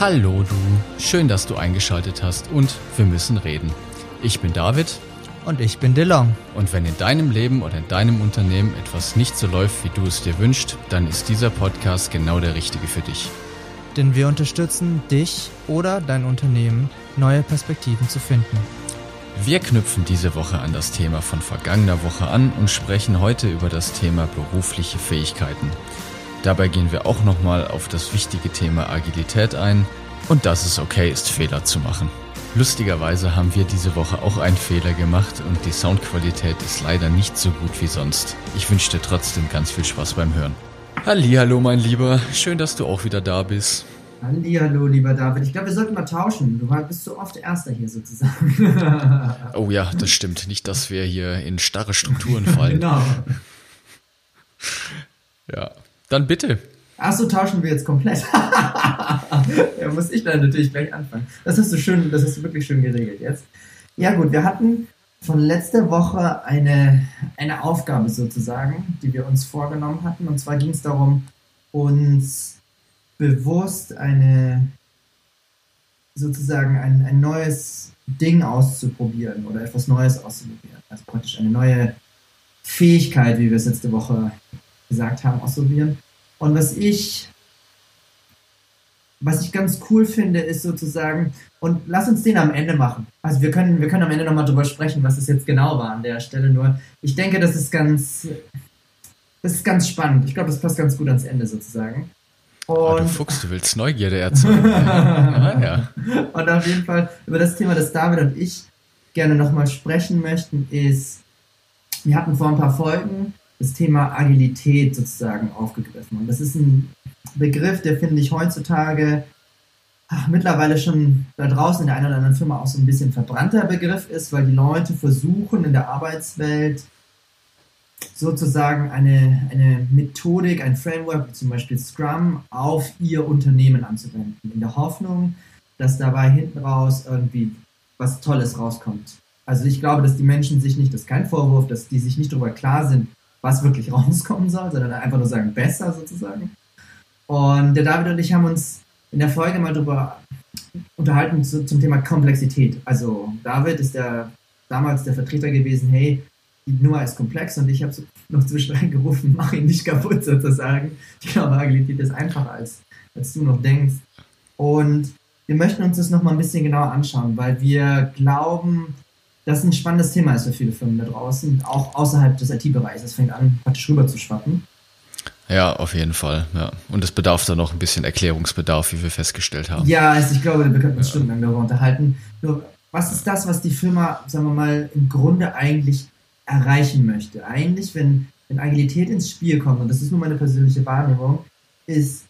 Hallo du, schön, dass du eingeschaltet hast und wir müssen reden. Ich bin David Und ich bin DeLong. und wenn in deinem Leben oder in deinem Unternehmen etwas nicht so läuft, wie du es dir wünschst, dann ist dieser Podcast genau der richtige für dich. Denn wir unterstützen dich oder dein Unternehmen, neue Perspektiven zu finden. Wir knüpfen diese Woche an das Thema von vergangener Woche an und sprechen heute über das Thema berufliche Fähigkeiten. Dabei gehen wir auch nochmal auf das wichtige Thema Agilität ein und dass es okay ist, Fehler zu machen. Lustigerweise haben wir diese Woche auch einen Fehler gemacht und die Soundqualität ist leider nicht so gut wie sonst. Ich wünsche dir trotzdem ganz viel Spaß beim Hören. Hallo, mein Lieber, schön, dass du auch wieder da bist. Hallo, lieber David. Ich glaube, wir sollten mal tauschen. Du bist so oft Erster hier sozusagen. Oh ja, das stimmt. Nicht, dass wir hier in starre Strukturen fallen. genau. Ja, dann bitte. Achso, tauschen wir jetzt komplett. ja, muss ich dann natürlich gleich anfangen. Das hast du schön, das hast du wirklich schön geregelt jetzt. Ja gut, wir hatten von letzter Woche eine, eine Aufgabe sozusagen, die wir uns vorgenommen hatten. Und zwar ging es darum, uns bewusst eine sozusagen ein, ein neues Ding auszuprobieren oder etwas Neues auszuprobieren. Also praktisch eine neue Fähigkeit, wie wir es letzte Woche gesagt haben, ausprobieren. Und was ich, was ich ganz cool finde, ist sozusagen, und lass uns den am Ende machen. Also wir können, wir können am Ende nochmal drüber sprechen, was es jetzt genau war an der Stelle. Nur, ich denke, das ist ganz, das ist ganz spannend. Ich glaube, das passt ganz gut ans Ende sozusagen. Oh, du Und Fuchs, du willst Neugierde erzeugen. ja, ja. und auf jeden Fall über das Thema, das David und ich gerne nochmal sprechen möchten, ist, wir hatten vor ein paar Folgen das Thema Agilität sozusagen aufgegriffen. Und das ist ein Begriff, der finde ich heutzutage ach, mittlerweile schon da draußen in der einen oder anderen Firma auch so ein bisschen verbrannter Begriff ist, weil die Leute versuchen in der Arbeitswelt sozusagen eine, eine Methodik, ein Framework, wie zum Beispiel Scrum, auf ihr Unternehmen anzuwenden. In der Hoffnung, dass dabei hinten raus irgendwie was Tolles rauskommt. Also ich glaube, dass die Menschen sich nicht, das ist kein Vorwurf, dass die sich nicht darüber klar sind, was wirklich rauskommen soll, sondern einfach nur sagen, besser sozusagen. Und der David und ich haben uns in der Folge mal darüber unterhalten zu, zum Thema Komplexität. Also David ist der damals der Vertreter gewesen, hey, die Nummer ist komplex und ich habe noch zwischendrin gerufen, mach ihn nicht kaputt sozusagen. Ich glaube, Agilität ist einfacher als, als du noch denkst. Und wir möchten uns das nochmal ein bisschen genauer anschauen, weil wir glauben, dass ein spannendes Thema ist für viele Firmen da draußen, auch außerhalb des IT-Bereichs. Es fängt an, praktisch rüber zu schwappen. ja, auf jeden Fall. Ja. Und es bedarf da noch ein bisschen Erklärungsbedarf, wie wir festgestellt haben. Ja, also ich glaube, wir könnten uns stundenlang darüber unterhalten. Nur, was ist das, was die Firma, sagen wir mal, im Grunde eigentlich erreichen möchte? Eigentlich, wenn, wenn Agilität ins Spiel kommt, und das ist nur meine persönliche Wahrnehmung, ist,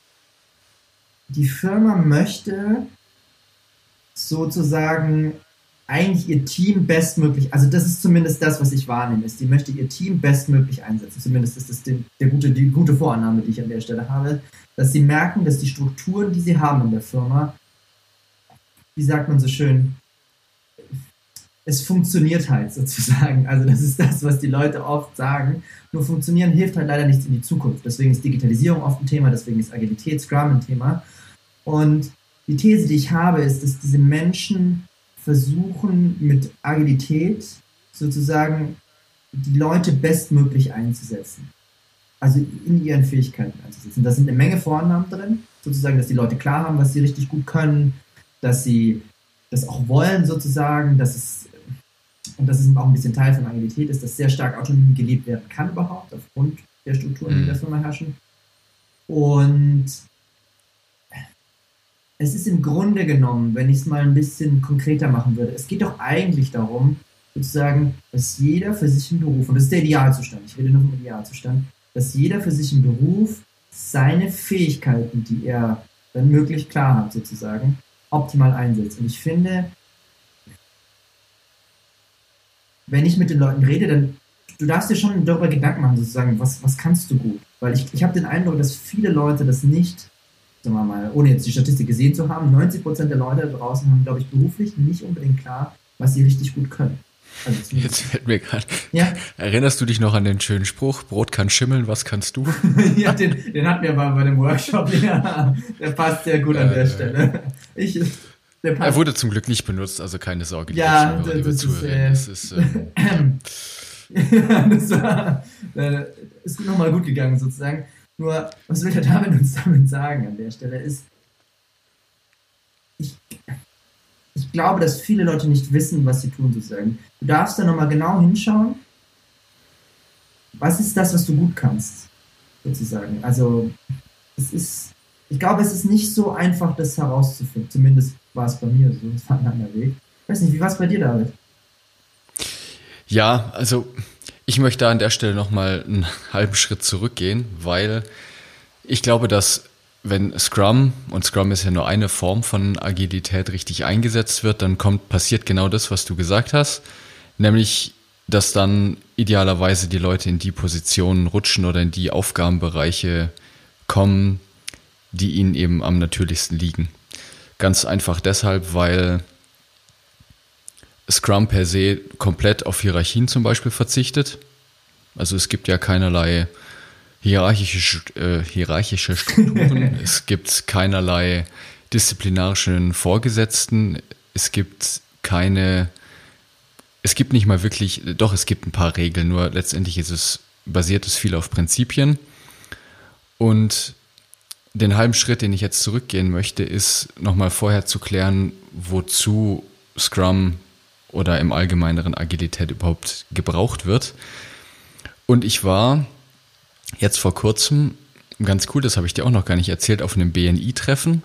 die Firma möchte sozusagen eigentlich ihr Team bestmöglich, also das ist zumindest das, was ich wahrnehme, ist, die möchte ihr Team bestmöglich einsetzen. Zumindest ist das die, der gute, die gute Vorannahme, die ich an der Stelle habe, dass sie merken, dass die Strukturen, die sie haben in der Firma, wie sagt man so schön, es funktioniert halt sozusagen. Also das ist das, was die Leute oft sagen. Nur funktionieren hilft halt leider nichts in die Zukunft. Deswegen ist Digitalisierung oft ein Thema, deswegen ist Agilität, Scrum ein Thema. Und die These, die ich habe, ist, dass diese Menschen versuchen, mit Agilität sozusagen die Leute bestmöglich einzusetzen. Also in ihren Fähigkeiten einzusetzen. Da sind eine Menge Vornamen drin, sozusagen, dass die Leute klar haben, was sie richtig gut können, dass sie das auch wollen sozusagen, dass es, und das ist auch ein bisschen Teil von Agilität, ist, dass sehr stark autonom gelebt werden kann überhaupt, aufgrund der Strukturen, die in der Firma herrschen. Und es ist im Grunde genommen, wenn ich es mal ein bisschen konkreter machen würde, es geht doch eigentlich darum, sozusagen, dass jeder für sich im Beruf, und das ist der Idealzustand, ich rede nur vom Idealzustand, dass jeder für sich im Beruf seine Fähigkeiten, die er wenn möglich klar hat, sozusagen, optimal einsetzt. Und ich finde, wenn ich mit den Leuten rede, dann du darfst dir schon darüber Gedanken machen, sozusagen, was, was kannst du gut? Weil ich, ich habe den Eindruck, dass viele Leute das nicht, sagen wir mal, ohne jetzt die Statistik gesehen zu haben, 90% der Leute da draußen haben, glaube ich, beruflich nicht unbedingt klar, was sie richtig gut können. Also Jetzt fällt mir gerade. Ja? Erinnerst du dich noch an den schönen Spruch, Brot kann schimmeln, was kannst du? ja, den, den hatten wir mal bei dem Workshop. Ja, der passt sehr gut an der äh, Stelle. Ich, er wurde zum Glück nicht benutzt, also keine Sorge. Ja, das, das, ist, äh, das ist. Ähm, das war, äh, ist nochmal gut gegangen sozusagen. Nur, was will der David uns damit sagen an der Stelle ist, ich, ich glaube, dass viele Leute nicht wissen, was sie tun sozusagen. Du darfst da nochmal genau hinschauen. Was ist das, was du gut kannst? Sozusagen. Also, es ist, ich glaube, es ist nicht so einfach, das herauszufinden. Zumindest war es bei mir so. Es war ein langer Weg. Ich weiß nicht, wie war es bei dir, David? Ja, also ich möchte an der Stelle nochmal einen halben Schritt zurückgehen, weil ich glaube, dass wenn Scrum, und Scrum ist ja nur eine Form von Agilität, richtig eingesetzt wird, dann kommt, passiert genau das, was du gesagt hast, nämlich, dass dann idealerweise die Leute in die Positionen rutschen oder in die Aufgabenbereiche kommen, die ihnen eben am natürlichsten liegen. Ganz einfach deshalb, weil Scrum per se komplett auf Hierarchien zum Beispiel verzichtet. Also es gibt ja keinerlei hierarchische, äh, hierarchische Strukturen, es gibt keinerlei disziplinarischen Vorgesetzten, es gibt keine, es gibt nicht mal wirklich, doch es gibt ein paar Regeln, nur letztendlich ist es, basiert es viel auf Prinzipien. Und den halben Schritt, den ich jetzt zurückgehen möchte, ist nochmal vorher zu klären, wozu Scrum oder im allgemeineren Agilität überhaupt gebraucht wird. Und ich war jetzt vor kurzem, ganz cool, das habe ich dir auch noch gar nicht erzählt, auf einem BNI-Treffen.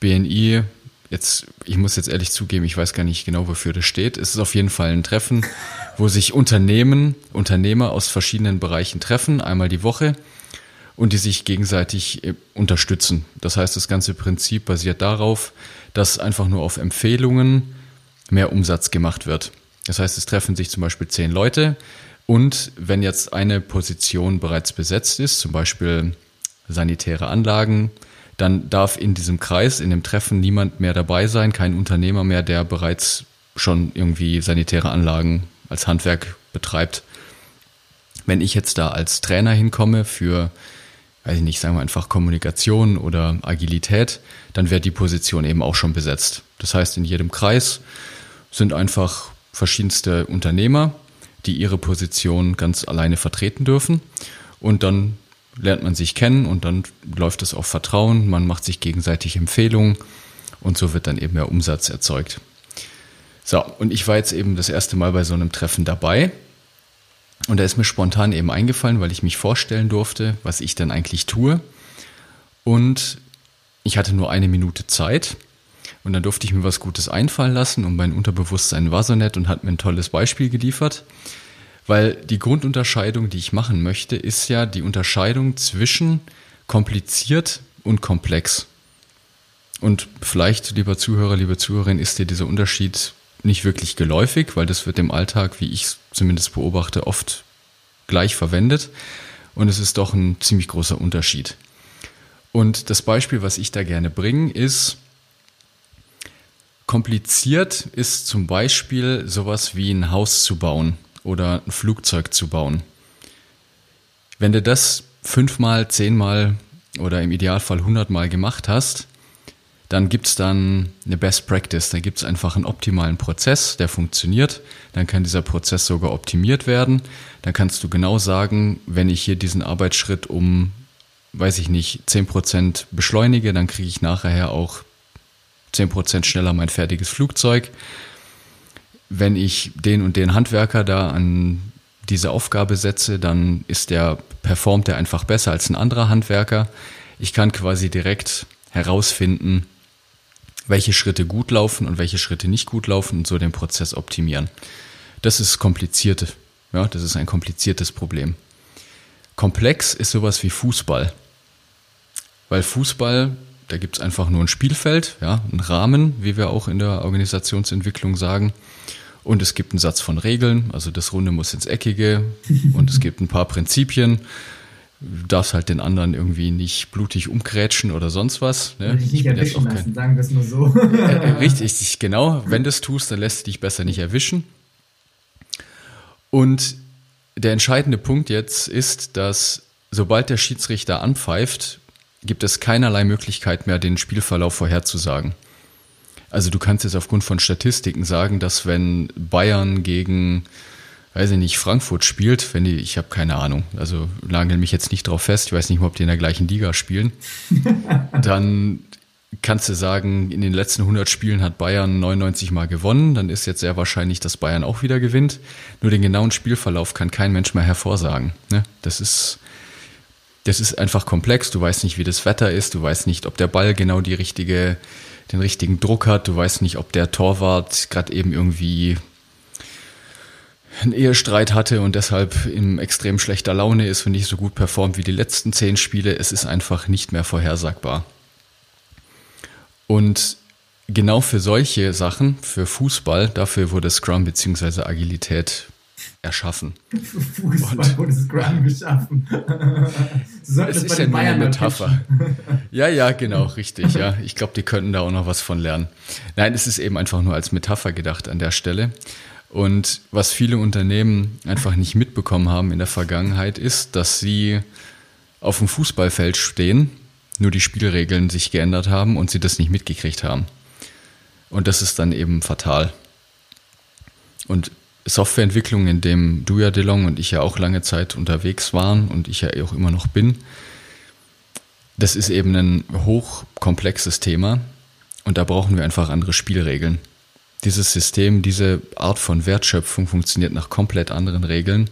BNI, jetzt, ich muss jetzt ehrlich zugeben, ich weiß gar nicht genau, wofür das steht. Es ist auf jeden Fall ein Treffen, wo sich Unternehmen, Unternehmer aus verschiedenen Bereichen treffen, einmal die Woche und die sich gegenseitig äh, unterstützen. Das heißt, das ganze Prinzip basiert darauf, dass einfach nur auf Empfehlungen mehr Umsatz gemacht wird. Das heißt, es treffen sich zum Beispiel zehn Leute und wenn jetzt eine Position bereits besetzt ist, zum Beispiel sanitäre Anlagen, dann darf in diesem Kreis, in dem Treffen niemand mehr dabei sein, kein Unternehmer mehr, der bereits schon irgendwie sanitäre Anlagen als Handwerk betreibt. Wenn ich jetzt da als Trainer hinkomme für weiß ich nicht, sagen wir einfach Kommunikation oder Agilität, dann wäre die Position eben auch schon besetzt. Das heißt, in jedem Kreis sind einfach verschiedenste Unternehmer, die ihre Position ganz alleine vertreten dürfen. Und dann lernt man sich kennen und dann läuft es auf Vertrauen, man macht sich gegenseitig Empfehlungen und so wird dann eben mehr Umsatz erzeugt. So, und ich war jetzt eben das erste Mal bei so einem Treffen dabei und da ist mir spontan eben eingefallen, weil ich mich vorstellen durfte, was ich denn eigentlich tue. Und ich hatte nur eine Minute Zeit. Und dann durfte ich mir was Gutes einfallen lassen und mein Unterbewusstsein war so nett und hat mir ein tolles Beispiel geliefert. Weil die Grundunterscheidung, die ich machen möchte, ist ja die Unterscheidung zwischen kompliziert und komplex. Und vielleicht, lieber Zuhörer, liebe Zuhörerin, ist dir dieser Unterschied nicht wirklich geläufig, weil das wird im Alltag, wie ich es zumindest beobachte, oft gleich verwendet. Und es ist doch ein ziemlich großer Unterschied. Und das Beispiel, was ich da gerne bringe, ist, kompliziert ist zum Beispiel sowas wie ein Haus zu bauen oder ein Flugzeug zu bauen. Wenn du das fünfmal, zehnmal oder im Idealfall hundertmal gemacht hast, dann gibt es dann eine Best Practice. Da gibt es einfach einen optimalen Prozess, der funktioniert. Dann kann dieser Prozess sogar optimiert werden. Dann kannst du genau sagen, wenn ich hier diesen Arbeitsschritt um, weiß ich nicht, 10% beschleunige, dann kriege ich nachher auch 10% schneller mein fertiges Flugzeug. Wenn ich den und den Handwerker da an diese Aufgabe setze, dann ist der, performt er einfach besser als ein anderer Handwerker. Ich kann quasi direkt herausfinden, welche Schritte gut laufen und welche Schritte nicht gut laufen und so den Prozess optimieren. Das ist kompliziert. Ja, das ist ein kompliziertes Problem. Komplex ist sowas wie Fußball. Weil Fußball, da gibt es einfach nur ein Spielfeld, ja, einen Rahmen, wie wir auch in der Organisationsentwicklung sagen. Und es gibt einen Satz von Regeln, also das Runde muss ins Eckige und es gibt ein paar Prinzipien du darfst halt den anderen irgendwie nicht blutig umgrätschen oder sonst was. Ne? Dich nicht erwischen lassen, kein... sagen wir es mal so. Äh, äh, richtig, genau. Wenn du es tust, dann lässt du dich besser nicht erwischen. Und der entscheidende Punkt jetzt ist, dass sobald der Schiedsrichter anpfeift, gibt es keinerlei Möglichkeit mehr, den Spielverlauf vorherzusagen. Also du kannst jetzt aufgrund von Statistiken sagen, dass wenn Bayern gegen, weiß ich nicht, Frankfurt spielt, wenn die, ich habe keine Ahnung, also nagel mich jetzt nicht drauf fest, ich weiß nicht mal, ob die in der gleichen Liga spielen, dann kannst du sagen, in den letzten 100 Spielen hat Bayern 99 Mal gewonnen, dann ist jetzt sehr wahrscheinlich, dass Bayern auch wieder gewinnt. Nur den genauen Spielverlauf kann kein Mensch mehr hervorsagen. Ne? Das ist das ist einfach komplex. Du weißt nicht, wie das Wetter ist. Du weißt nicht, ob der Ball genau die richtige, den richtigen Druck hat. Du weißt nicht, ob der Torwart gerade eben irgendwie einen Ehestreit hatte und deshalb in extrem schlechter Laune ist und nicht so gut performt wie die letzten zehn Spiele. Es ist einfach nicht mehr vorhersagbar. Und genau für solche Sachen, für Fußball, dafür wurde Scrum bzw. Agilität erschaffen. Fußball wurde Scrum geschaffen. so es ist ja nur eine Metapher. ja, ja, genau, richtig. Ja, ich glaube, die könnten da auch noch was von lernen. Nein, es ist eben einfach nur als Metapher gedacht an der Stelle. Und was viele Unternehmen einfach nicht mitbekommen haben in der Vergangenheit ist, dass sie auf dem Fußballfeld stehen, nur die Spielregeln sich geändert haben und sie das nicht mitgekriegt haben. Und das ist dann eben fatal. Und Softwareentwicklung, in dem du ja, DeLong, und ich ja auch lange Zeit unterwegs waren und ich ja auch immer noch bin, das ist eben ein hochkomplexes Thema und da brauchen wir einfach andere Spielregeln. Dieses System, diese Art von Wertschöpfung funktioniert nach komplett anderen Regeln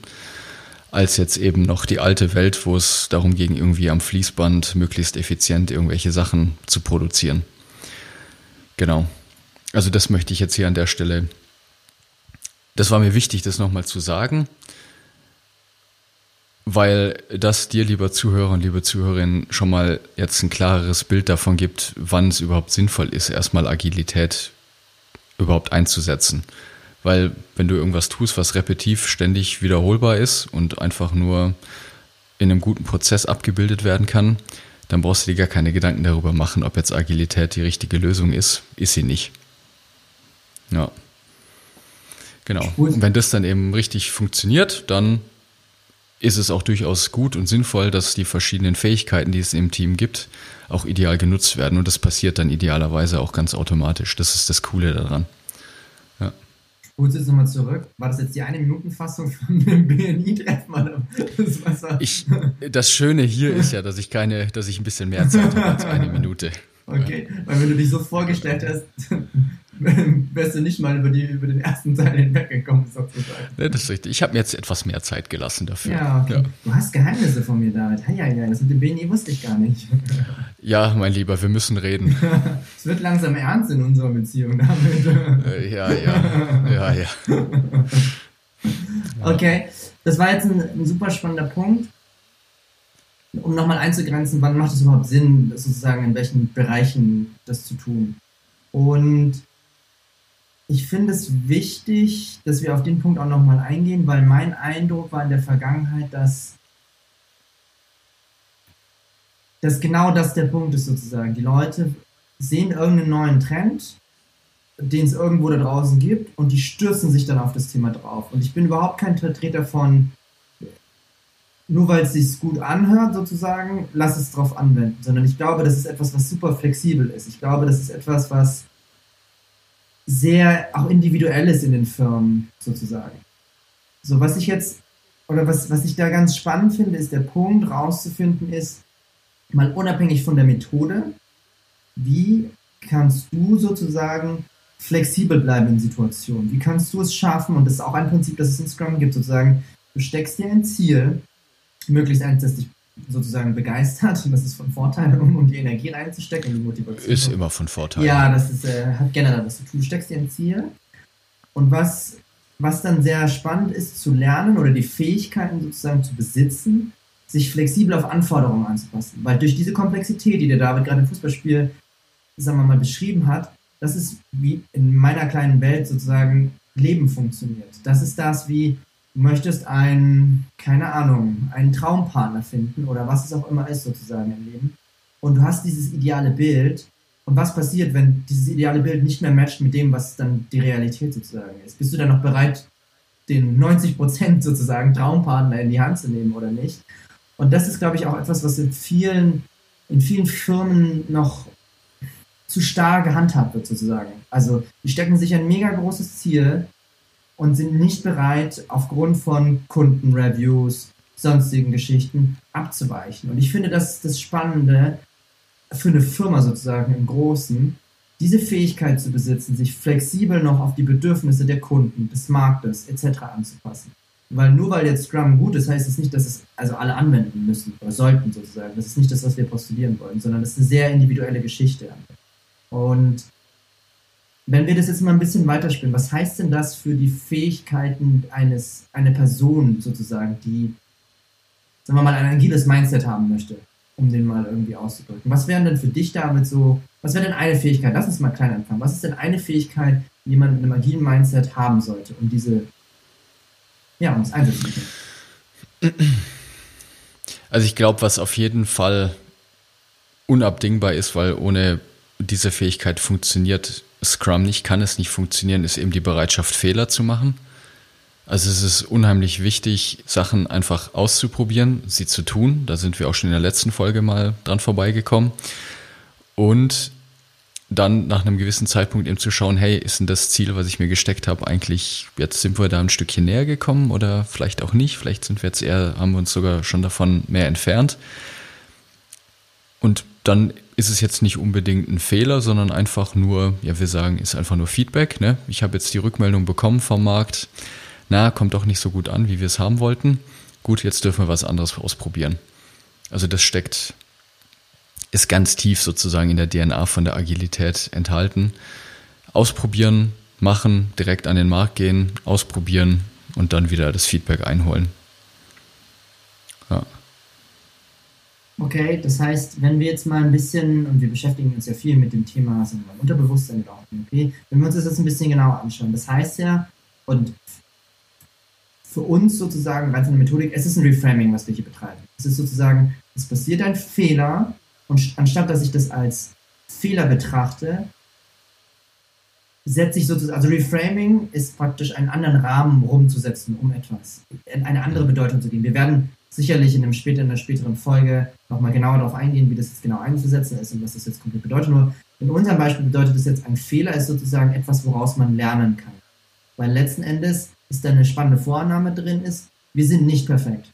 als jetzt eben noch die alte Welt, wo es darum ging, irgendwie am Fließband möglichst effizient irgendwelche Sachen zu produzieren. Genau. Also das möchte ich jetzt hier an der Stelle das war mir wichtig, das nochmal zu sagen, weil das dir, lieber Zuhörer und liebe Zuhörerin, schon mal jetzt ein klareres Bild davon gibt, wann es überhaupt sinnvoll ist, erstmal Agilität überhaupt einzusetzen. Weil wenn du irgendwas tust, was repetitiv ständig wiederholbar ist und einfach nur in einem guten Prozess abgebildet werden kann, dann brauchst du dir gar keine Gedanken darüber machen, ob jetzt Agilität die richtige Lösung ist. Ist sie nicht. Ja. Genau. Und wenn das dann eben richtig funktioniert, dann ist es auch durchaus gut und sinnvoll, dass die verschiedenen Fähigkeiten, die es im Team gibt, auch ideal genutzt werden. Und das passiert dann idealerweise auch ganz automatisch. Das ist das Coole daran. Ja. Spulst jetzt nochmal zurück. War das jetzt die eine Minutenfassung von dem BNI-Treffen? Das, das Schöne hier ist ja, dass ich keine, dass ich ein bisschen mehr Zeit habe als eine Minute. Okay, weil wenn du dich so vorgestellt hast, wärst du nicht mal über, die, über den ersten Teil hinweggekommen, sozusagen. Ne, das ist richtig. Ich habe mir jetzt etwas mehr Zeit gelassen dafür. Ja, okay. Ja. Du hast Geheimnisse von mir, David. Ja, ja, das mit dem BNI wusste ich gar nicht. Ja, mein Lieber, wir müssen reden. es wird langsam ernst in unserer Beziehung, David. Äh, ja, ja, ja, ja. Okay, das war jetzt ein, ein super spannender Punkt um nochmal einzugrenzen, wann macht es überhaupt Sinn, sozusagen in welchen Bereichen das zu tun. Und ich finde es wichtig, dass wir auf den Punkt auch nochmal eingehen, weil mein Eindruck war in der Vergangenheit, dass, dass genau das der Punkt ist sozusagen. Die Leute sehen irgendeinen neuen Trend, den es irgendwo da draußen gibt und die stürzen sich dann auf das Thema drauf. Und ich bin überhaupt kein Vertreter von, nur weil es sich gut anhört sozusagen, lass es drauf anwenden, sondern ich glaube, das ist etwas, was super flexibel ist. Ich glaube, das ist etwas, was sehr auch individuell ist in den Firmen sozusagen. So, was ich jetzt, oder was, was ich da ganz spannend finde, ist der Punkt rauszufinden ist, mal unabhängig von der Methode, wie kannst du sozusagen flexibel bleiben in Situationen? Wie kannst du es schaffen? Und das ist auch ein Prinzip, das es in Scrum gibt, sozusagen, du steckst dir ein Ziel, möglichst eins, das dich sozusagen begeistert und das ist von Vorteil, um, um die Energie reinzustecken, die Motivation. Ist immer von Vorteil. Ja, das ist, äh, hat generell was zu tun. Du steckst dir ein Ziel und was, was dann sehr spannend ist zu lernen oder die Fähigkeiten sozusagen zu besitzen, sich flexibel auf Anforderungen anzupassen. Weil durch diese Komplexität, die der David gerade im Fußballspiel, sagen wir mal, beschrieben hat, das ist wie in meiner kleinen Welt sozusagen Leben funktioniert. Das ist das, wie möchtest einen, keine Ahnung, einen Traumpartner finden oder was es auch immer ist sozusagen im Leben. Und du hast dieses ideale Bild. Und was passiert, wenn dieses ideale Bild nicht mehr matcht mit dem, was dann die Realität sozusagen ist? Bist du dann noch bereit, den 90 Prozent sozusagen Traumpartner in die Hand zu nehmen oder nicht. Und das ist, glaube ich, auch etwas, was in vielen, in vielen Firmen noch zu starr gehandhabt wird, sozusagen. Also, die stecken sich ein mega großes Ziel und sind nicht bereit, aufgrund von Kundenreviews, sonstigen Geschichten abzuweichen. Und ich finde, das ist das Spannende für eine Firma sozusagen im Großen, diese Fähigkeit zu besitzen, sich flexibel noch auf die Bedürfnisse der Kunden, des Marktes etc. anzupassen. Weil nur weil jetzt Scrum gut ist, heißt es nicht, dass es also alle anwenden müssen oder sollten sozusagen. Das ist nicht das, was wir postulieren wollen, sondern das ist eine sehr individuelle Geschichte. Und wenn wir das jetzt mal ein bisschen weiterspielen, was heißt denn das für die Fähigkeiten eines, einer Person sozusagen, die, sagen wir mal, ein agiles Mindset haben möchte, um den mal irgendwie auszudrücken? Was wären denn für dich damit so, was wäre denn eine Fähigkeit? Lass uns mal klein anfangen. Was ist denn eine Fähigkeit, die jemand mit einem agilen Mindset haben sollte, um diese ja, uns einsetzen Also ich glaube, was auf jeden Fall unabdingbar ist, weil ohne diese Fähigkeit funktioniert Scrum nicht, kann es nicht funktionieren, ist eben die Bereitschaft, Fehler zu machen. Also es ist unheimlich wichtig, Sachen einfach auszuprobieren, sie zu tun. Da sind wir auch schon in der letzten Folge mal dran vorbeigekommen. Und dann nach einem gewissen Zeitpunkt eben zu schauen, hey, ist denn das Ziel, was ich mir gesteckt habe, eigentlich, jetzt sind wir da ein Stückchen näher gekommen oder vielleicht auch nicht, vielleicht sind wir jetzt eher, haben wir uns sogar schon davon mehr entfernt. Und dann ist es jetzt nicht unbedingt ein Fehler, sondern einfach nur, ja, wir sagen, ist einfach nur Feedback. Ne? Ich habe jetzt die Rückmeldung bekommen vom Markt, na, kommt doch nicht so gut an, wie wir es haben wollten. Gut, jetzt dürfen wir was anderes ausprobieren. Also das steckt ist ganz tief sozusagen in der DNA von der Agilität enthalten. Ausprobieren, machen, direkt an den Markt gehen, ausprobieren und dann wieder das Feedback einholen. Okay, das heißt, wenn wir jetzt mal ein bisschen, und wir beschäftigen uns ja viel mit dem Thema wir, Unterbewusstsein oder okay, wenn wir uns das jetzt ein bisschen genauer anschauen, das heißt ja, und für uns sozusagen rein von der Methodik, es ist ein Reframing, was wir hier betreiben. Es ist sozusagen, es passiert ein Fehler und anstatt dass ich das als Fehler betrachte, setze ich sozusagen, also Reframing ist praktisch einen anderen Rahmen rumzusetzen, um etwas, in eine andere Bedeutung zu geben. Wir werden sicherlich in, einem später, in einer späteren Folge nochmal genauer darauf eingehen, wie das jetzt genau einzusetzen ist und was das jetzt konkret bedeutet. Nur in unserem Beispiel bedeutet das jetzt, ein Fehler ist sozusagen etwas, woraus man lernen kann. Weil letzten Endes ist da eine spannende Vorannahme drin ist, wir sind nicht perfekt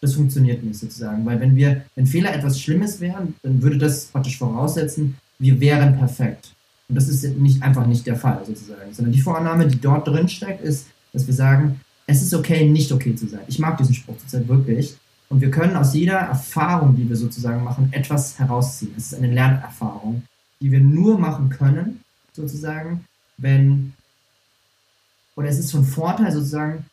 das funktioniert nicht sozusagen. Weil wenn wir, wenn Fehler etwas Schlimmes wären, dann würde das praktisch voraussetzen, wir wären perfekt. Und das ist nicht, einfach nicht der Fall sozusagen. Sondern die Vorannahme, die dort drin steckt, ist, dass wir sagen, es ist okay, nicht okay zu sein. Ich mag diesen Spruch zurzeit wirklich. Und wir können aus jeder Erfahrung, die wir sozusagen machen, etwas herausziehen. Es ist eine Lernerfahrung, die wir nur machen können, sozusagen, wenn, oder es ist von Vorteil sozusagen,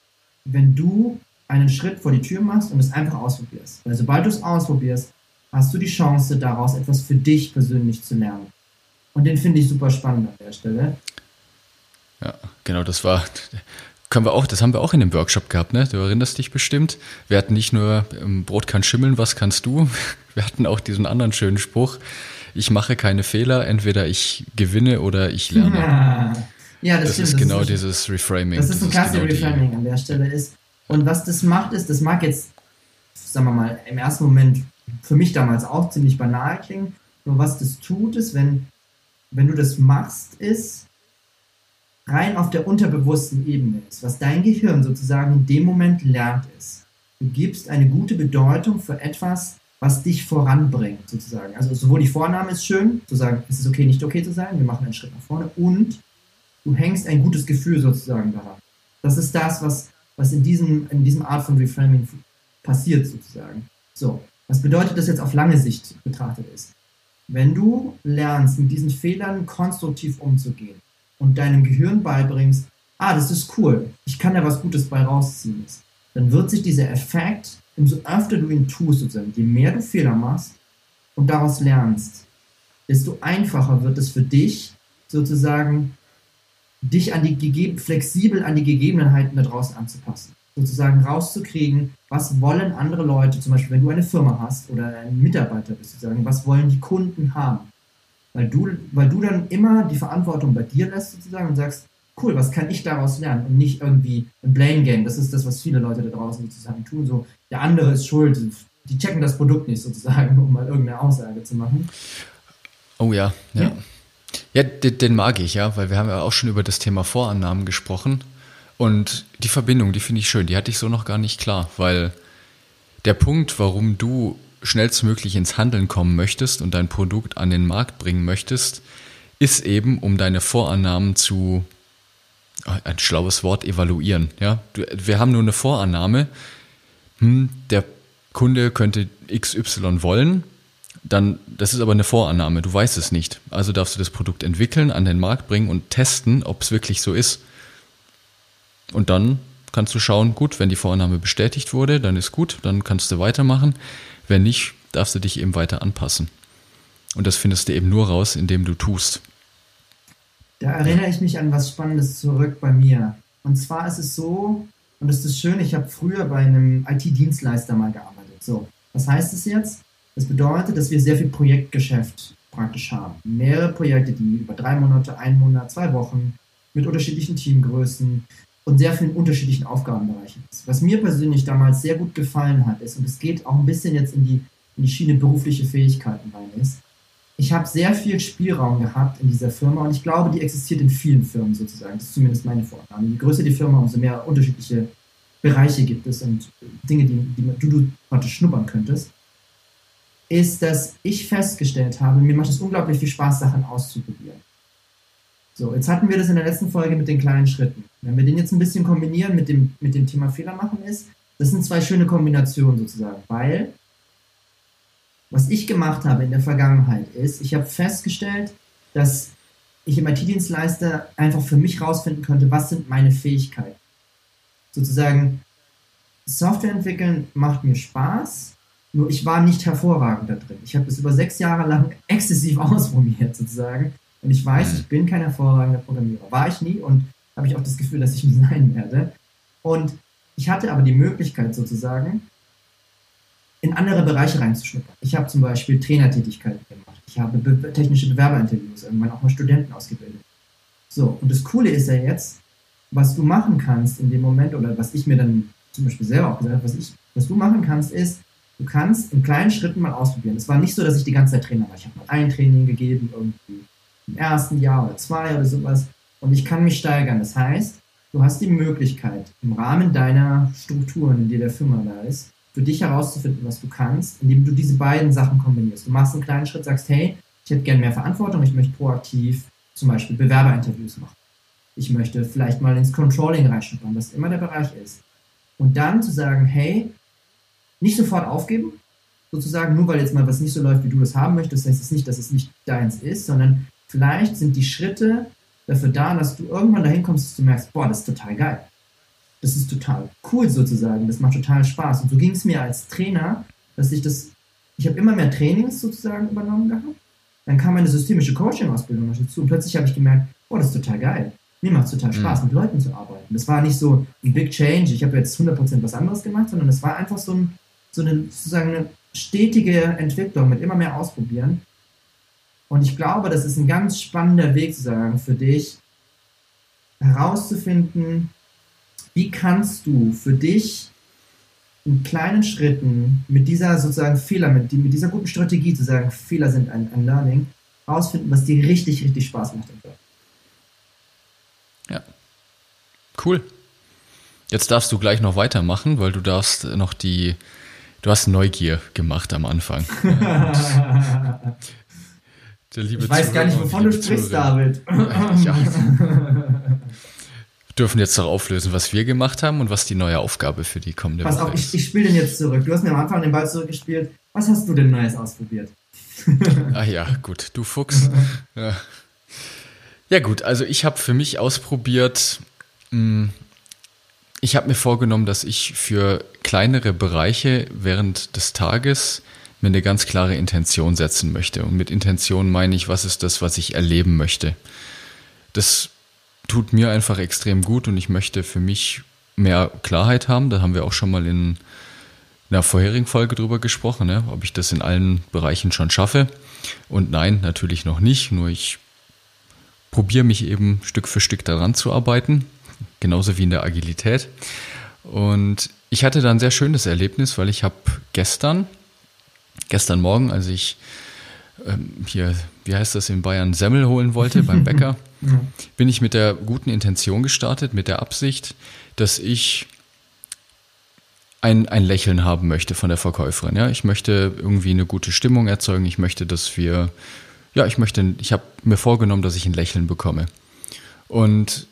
wenn du einen Schritt vor die Tür machst und es einfach ausprobierst. Weil sobald du es ausprobierst, hast du die Chance, daraus etwas für dich persönlich zu lernen. Und den finde ich super spannend an der Stelle. Ja, genau, das war, können wir auch, das haben wir auch in dem Workshop gehabt, ne? Du erinnerst dich bestimmt. Wir hatten nicht nur ähm, Brot kann schimmeln, was kannst du? Wir hatten auch diesen anderen schönen Spruch. Ich mache keine Fehler, entweder ich gewinne oder ich lerne. Ja, ja das, das stimmt. Ist das genau ist dieses Reframing. Das ist ein klasse genau Reframing an der Stelle ist. Und was das macht, ist, das mag jetzt, sagen wir mal, im ersten Moment für mich damals auch ziemlich banal klingen. Nur was das tut, ist, wenn, wenn du das machst, ist rein auf der unterbewussten Ebene ist, was dein Gehirn sozusagen in dem Moment lernt ist. Du gibst eine gute Bedeutung für etwas, was dich voranbringt, sozusagen. Also sowohl die Vorname ist schön, zu sagen, es ist okay, nicht okay zu sein, wir machen einen Schritt nach vorne, und du hängst ein gutes Gefühl sozusagen daran. Das ist das, was was in diesem, in diesem Art von Reframing passiert sozusagen. So, was bedeutet das jetzt auf lange Sicht betrachtet ist? Wenn du lernst, mit diesen Fehlern konstruktiv umzugehen und deinem Gehirn beibringst, ah, das ist cool, ich kann da was Gutes bei rausziehen, dann wird sich dieser Effekt, umso öfter du ihn tust, sozusagen, je mehr du Fehler machst und daraus lernst, desto einfacher wird es für dich, sozusagen dich an die gegeben, flexibel an die Gegebenheiten da draußen anzupassen. Sozusagen rauszukriegen, was wollen andere Leute, zum Beispiel wenn du eine Firma hast oder ein Mitarbeiter bist, sozusagen, was wollen die Kunden haben? Weil du, weil du dann immer die Verantwortung bei dir lässt sozusagen und sagst, cool, was kann ich daraus lernen und nicht irgendwie ein Blame Game. Das ist das, was viele Leute da draußen sozusagen tun. So, der andere ist schuld. Die checken das Produkt nicht sozusagen, um mal irgendeine Aussage zu machen. Oh ja, ja. Ja, ja den, den mag ich, ja, weil wir haben ja auch schon über das Thema Vorannahmen gesprochen. Und die Verbindung, die finde ich schön, die hatte ich so noch gar nicht klar, weil der Punkt, warum du schnellstmöglich ins Handeln kommen möchtest und dein Produkt an den Markt bringen möchtest, ist eben, um deine Vorannahmen zu, ah, ein schlaues Wort, evaluieren. Ja? Wir haben nur eine Vorannahme, hm, der Kunde könnte XY wollen, dann, das ist aber eine Vorannahme, du weißt es nicht. Also darfst du das Produkt entwickeln, an den Markt bringen und testen, ob es wirklich so ist. Und dann kannst du schauen, gut, wenn die Vorannahme bestätigt wurde, dann ist gut, dann kannst du weitermachen. Wenn nicht, darfst du dich eben weiter anpassen. Und das findest du eben nur raus, indem du tust. Da erinnere ich mich an was Spannendes zurück bei mir. Und zwar ist es so, und das ist schön, ich habe früher bei einem IT-Dienstleister mal gearbeitet. So, was heißt es jetzt? Das bedeutet, dass wir sehr viel Projektgeschäft praktisch haben. Mehrere Projekte, die über drei Monate, ein Monat, zwei Wochen mit unterschiedlichen Teamgrößen, und sehr vielen unterschiedlichen Aufgabenbereichen ist. Was mir persönlich damals sehr gut gefallen hat, ist, und es geht auch ein bisschen jetzt in die, in die Schiene berufliche Fähigkeiten rein, ist, ich habe sehr viel Spielraum gehabt in dieser Firma und ich glaube, die existiert in vielen Firmen sozusagen. Das ist zumindest meine Vorannahme. Je größer die Firma, umso mehr unterschiedliche Bereiche gibt es und Dinge, die, die du, du praktisch schnuppern könntest, ist, dass ich festgestellt habe, mir macht es unglaublich viel Spaß, Sachen auszuprobieren. So, jetzt hatten wir das in der letzten Folge mit den kleinen Schritten. Wenn wir den jetzt ein bisschen kombinieren mit dem, mit dem Thema Fehler machen ist, das sind zwei schöne Kombinationen sozusagen, weil was ich gemacht habe in der Vergangenheit ist, ich habe festgestellt, dass ich im IT-Dienstleister einfach für mich rausfinden könnte, was sind meine Fähigkeiten. Sozusagen, Software entwickeln macht mir Spaß, nur ich war nicht hervorragend da drin. Ich habe das über sechs Jahre lang exzessiv ausprobiert sozusagen und ich weiß, mhm. ich bin kein hervorragender Programmierer. War ich nie und habe ich auch das Gefühl, dass ich nie sein werde. Und ich hatte aber die Möglichkeit sozusagen, in andere Bereiche reinzuschnuppern. Ich habe zum Beispiel Trainertätigkeiten gemacht. Ich habe be technische Bewerberinterviews, irgendwann auch mal Studenten ausgebildet. So, und das Coole ist ja jetzt, was du machen kannst in dem Moment, oder was ich mir dann zum Beispiel selber auch gesagt habe, was, ich, was du machen kannst, ist, du kannst in kleinen Schritten mal ausprobieren. Es war nicht so, dass ich die ganze Zeit Trainer war. Ich habe mal ein Training gegeben, irgendwie im ersten Jahr oder zwei oder sowas und ich kann mich steigern. Das heißt, du hast die Möglichkeit, im Rahmen deiner Strukturen, in der der Firma da ist, für dich herauszufinden, was du kannst, indem du diese beiden Sachen kombinierst. Du machst einen kleinen Schritt, sagst, hey, ich hätte gerne mehr Verantwortung, ich möchte proaktiv zum Beispiel Bewerberinterviews machen. Ich möchte vielleicht mal ins Controlling reinschnuppern, was immer der Bereich ist. Und dann zu sagen, hey, nicht sofort aufgeben, sozusagen, nur weil jetzt mal was nicht so läuft, wie du das haben möchtest, heißt es nicht, dass es nicht deins ist, sondern Vielleicht sind die Schritte dafür da, dass du irgendwann dahin kommst, dass du merkst, boah, das ist total geil. Das ist total cool sozusagen, das macht total Spaß. Und so ging es mir als Trainer, dass ich das, ich habe immer mehr Trainings sozusagen übernommen gehabt. Dann kam eine systemische Coaching-Ausbildung dazu und plötzlich habe ich gemerkt, boah, das ist total geil. Mir macht es total mhm. Spaß, mhm. mit Leuten zu arbeiten. Das war nicht so ein Big Change, ich habe jetzt 100% was anderes gemacht, sondern es war einfach so, ein, so eine, sozusagen eine stetige Entwicklung mit immer mehr Ausprobieren. Und ich glaube, das ist ein ganz spannender Weg sozusagen für dich, herauszufinden, wie kannst du für dich in kleinen Schritten mit dieser sozusagen Fehler, mit, mit dieser guten Strategie zu sagen, Fehler sind ein, ein Learning, herausfinden, was dir richtig, richtig Spaß macht. Ja. Cool. Jetzt darfst du gleich noch weitermachen, weil du darfst noch die, du hast Neugier gemacht am Anfang. ich weiß gar nicht, wovon du sprichst, David. Ja, Wir dürfen jetzt noch auflösen, was wir gemacht haben und was die neue Aufgabe für die kommende Pass Woche auf, ich, ich spiele den jetzt zurück. Du hast mir am Anfang den Ball zurückgespielt. Was hast du denn Neues ausprobiert? ah ja, gut, du Fuchs. ja. ja gut, also ich habe für mich ausprobiert, hm, ich habe mir vorgenommen, dass ich für kleinere Bereiche während des Tages mir eine ganz klare Intention setzen möchte. Und mit Intention meine ich, was ist das, was ich erleben möchte. Das tut mir einfach extrem gut und ich möchte für mich mehr Klarheit haben. Da haben wir auch schon mal in einer vorherigen Folge drüber gesprochen, ne? ob ich das in allen Bereichen schon schaffe. Und nein, natürlich noch nicht. Nur ich probiere mich eben Stück für Stück daran zu arbeiten, genauso wie in der Agilität. Und ich hatte da ein sehr schönes Erlebnis, weil ich habe gestern, gestern Morgen, als ich ähm, hier, wie heißt das in Bayern, Semmel holen wollte beim Bäcker, ja. bin ich mit der guten Intention gestartet, mit der Absicht, dass ich ein, ein Lächeln haben möchte von der Verkäuferin. Ja, ich möchte irgendwie eine gute Stimmung erzeugen. Ich möchte, dass wir, ja, ich möchte, ich habe mir vorgenommen, dass ich ein Lächeln bekomme. Und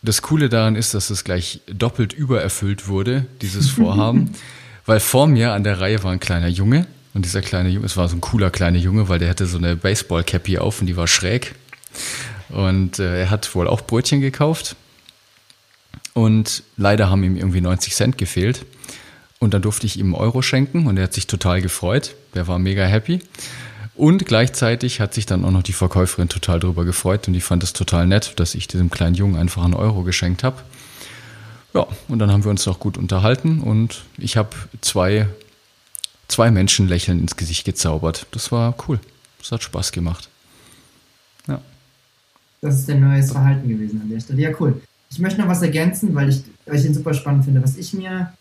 das Coole daran ist, dass es gleich doppelt übererfüllt wurde, dieses Vorhaben, weil vor mir an der Reihe war ein kleiner Junge und dieser kleine Junge, es war so ein cooler kleiner Junge, weil der hatte so eine Baseball-Cappy auf und die war schräg. Und äh, er hat wohl auch Brötchen gekauft. Und leider haben ihm irgendwie 90 Cent gefehlt. Und dann durfte ich ihm einen Euro schenken und er hat sich total gefreut. Der war mega happy. Und gleichzeitig hat sich dann auch noch die Verkäuferin total darüber gefreut und die fand es total nett, dass ich diesem kleinen Jungen einfach einen Euro geschenkt habe. Ja, und dann haben wir uns auch gut unterhalten und ich habe zwei, zwei Menschen lächeln ins Gesicht gezaubert. Das war cool. Das hat Spaß gemacht. Ja. Das ist dein neues Verhalten gewesen an der Stelle. Ja, cool. Ich möchte noch was ergänzen, weil ich, weil ich ihn super spannend finde. Was ich mir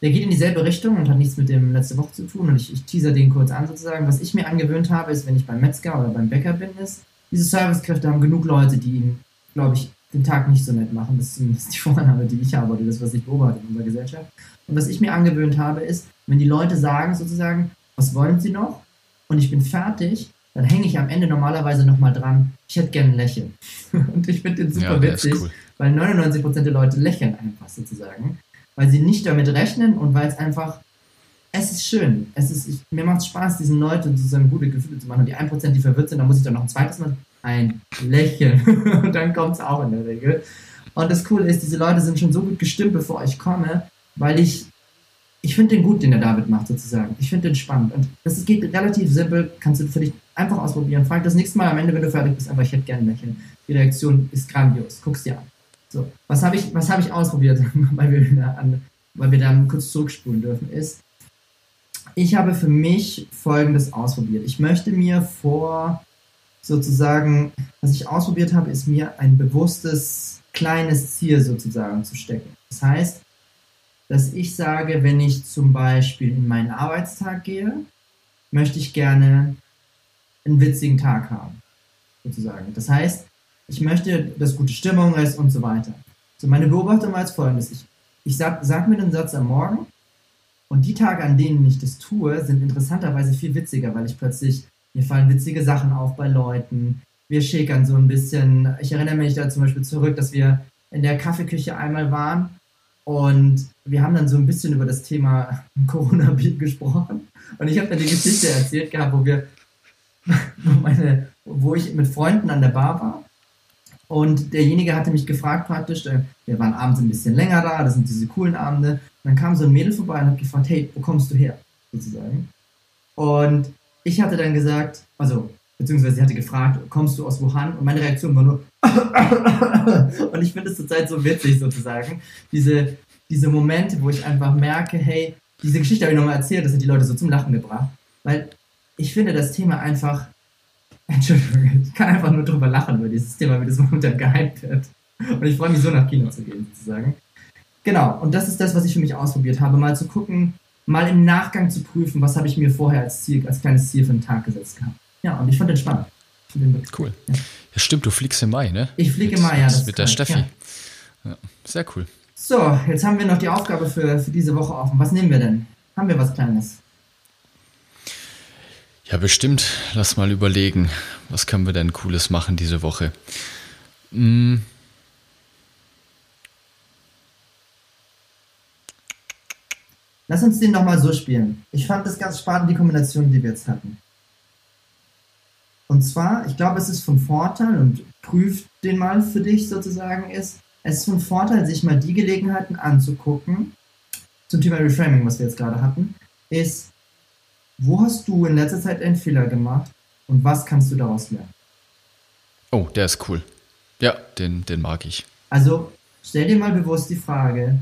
der geht in dieselbe Richtung und hat nichts mit dem letzte Woche zu tun. Und ich, ich teaser den kurz an sozusagen. Was ich mir angewöhnt habe, ist, wenn ich beim Metzger oder beim Bäcker bin, ist, diese Servicekräfte haben genug Leute, die ihn, glaube ich, den Tag nicht so nett machen. Das ist zumindest die Vorname, die ich habe oder das, was ich beobachte in unserer Gesellschaft. Und was ich mir angewöhnt habe, ist, wenn die Leute sagen sozusagen, was wollen sie noch? Und ich bin fertig, dann hänge ich am Ende normalerweise nochmal dran, ich hätte gerne ein Lächeln. und ich finde den super ja, witzig, cool. weil 99% der Leute lächeln einfach sozusagen weil sie nicht damit rechnen und weil es einfach, es ist schön. Es ist, ich, mir macht es Spaß, diesen Leuten sozusagen gute Gefühle zu machen. Und die 1%, die verwirrt sind, da muss ich dann noch ein zweites Mal ein Lächeln. und dann kommt es auch in der Regel. Und das Coole ist, diese Leute sind schon so gut gestimmt, bevor ich komme, weil ich, ich finde den gut, den der David macht, sozusagen. Ich finde den spannend. Und das geht relativ simpel, kannst du für dich einfach ausprobieren. Frag das nächste Mal am Ende, wenn du fertig bist, einfach, ich hätte gerne Lächeln. Die Reaktion ist grandios. Guck's dir an. So, was habe ich, was hab ich ausprobiert, weil wir, da an, weil wir dann kurz zurückspulen dürfen, ist, ich habe für mich Folgendes ausprobiert. Ich möchte mir vor sozusagen, was ich ausprobiert habe, ist mir ein bewusstes kleines Ziel sozusagen zu stecken. Das heißt, dass ich sage, wenn ich zum Beispiel in meinen Arbeitstag gehe, möchte ich gerne einen witzigen Tag haben, sozusagen. Das heißt, ich möchte, dass gute Stimmung ist und so weiter. So, meine Beobachtung war als folgendes. Ich, ich sag, sag mir den Satz am Morgen und die Tage, an denen ich das tue, sind interessanterweise viel witziger, weil ich plötzlich, mir fallen witzige Sachen auf bei Leuten. Wir schäkern so ein bisschen. Ich erinnere mich da zum Beispiel zurück, dass wir in der Kaffeeküche einmal waren und wir haben dann so ein bisschen über das Thema Corona-Beat gesprochen. Und ich habe dann die Geschichte erzählt gehabt, wo wir, wo, meine, wo ich mit Freunden an der Bar war und derjenige hatte mich gefragt praktisch, äh, wir waren abends ein bisschen länger da, das sind diese coolen Abende. Und dann kam so ein Mädel vorbei und hat gefragt, hey, wo kommst du her? Sozusagen. Und ich hatte dann gesagt, also, beziehungsweise sie hatte gefragt, kommst du aus Wuhan? Und meine Reaktion war nur, und ich finde es zurzeit so witzig sozusagen, diese, diese Momente, wo ich einfach merke, hey, diese Geschichte habe ich nochmal erzählt, das hat die Leute so zum Lachen gebracht, weil ich finde das Thema einfach Entschuldigung, ich kann einfach nur drüber lachen über dieses Thema, wie das momentan gehypt wird. Und ich freue mich so nach Kino zu gehen, sozusagen. Genau, und das ist das, was ich für mich ausprobiert habe, mal zu gucken, mal im Nachgang zu prüfen, was habe ich mir vorher als Ziel, als kleines Ziel für den Tag gesetzt gehabt. Ja, und ich fand den spannend. Den cool. Ja. ja. stimmt, du fliegst im Mai, ne? Ich fliege im Mai, ja. Das mit der. Steffi. Ja. ja. sehr cool. So, jetzt haben wir noch die Aufgabe für, für diese Woche offen. Was nehmen wir denn? Haben wir was Kleines? Ja, bestimmt. Lass mal überlegen, was können wir denn Cooles machen diese Woche? Hm. Lass uns den nochmal so spielen. Ich fand das ganz spannend, die Kombination, die wir jetzt hatten. Und zwar, ich glaube, es ist von Vorteil und prüf den mal für dich sozusagen ist, es ist von Vorteil, sich mal die Gelegenheiten anzugucken, zum Thema Reframing, was wir jetzt gerade hatten, ist, wo hast du in letzter Zeit einen Fehler gemacht und was kannst du daraus lernen? Oh, der ist cool. Ja, den, den mag ich. Also stell dir mal bewusst die Frage,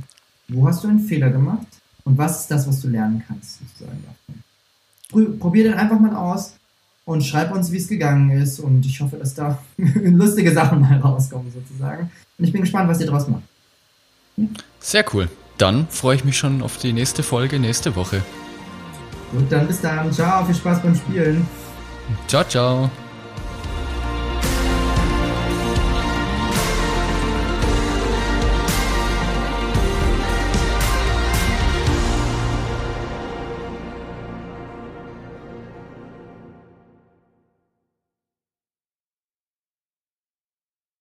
wo hast du einen Fehler gemacht und was ist das, was du lernen kannst, sozusagen davon. Probier den einfach mal aus und schreib uns, wie es gegangen ist. Und ich hoffe, dass da lustige Sachen mal rauskommen, sozusagen. Und ich bin gespannt, was ihr draus macht. Sehr cool. Dann freue ich mich schon auf die nächste Folge nächste Woche. Gut, dann bis dann. Ciao, viel Spaß beim Spielen. Ciao, ciao.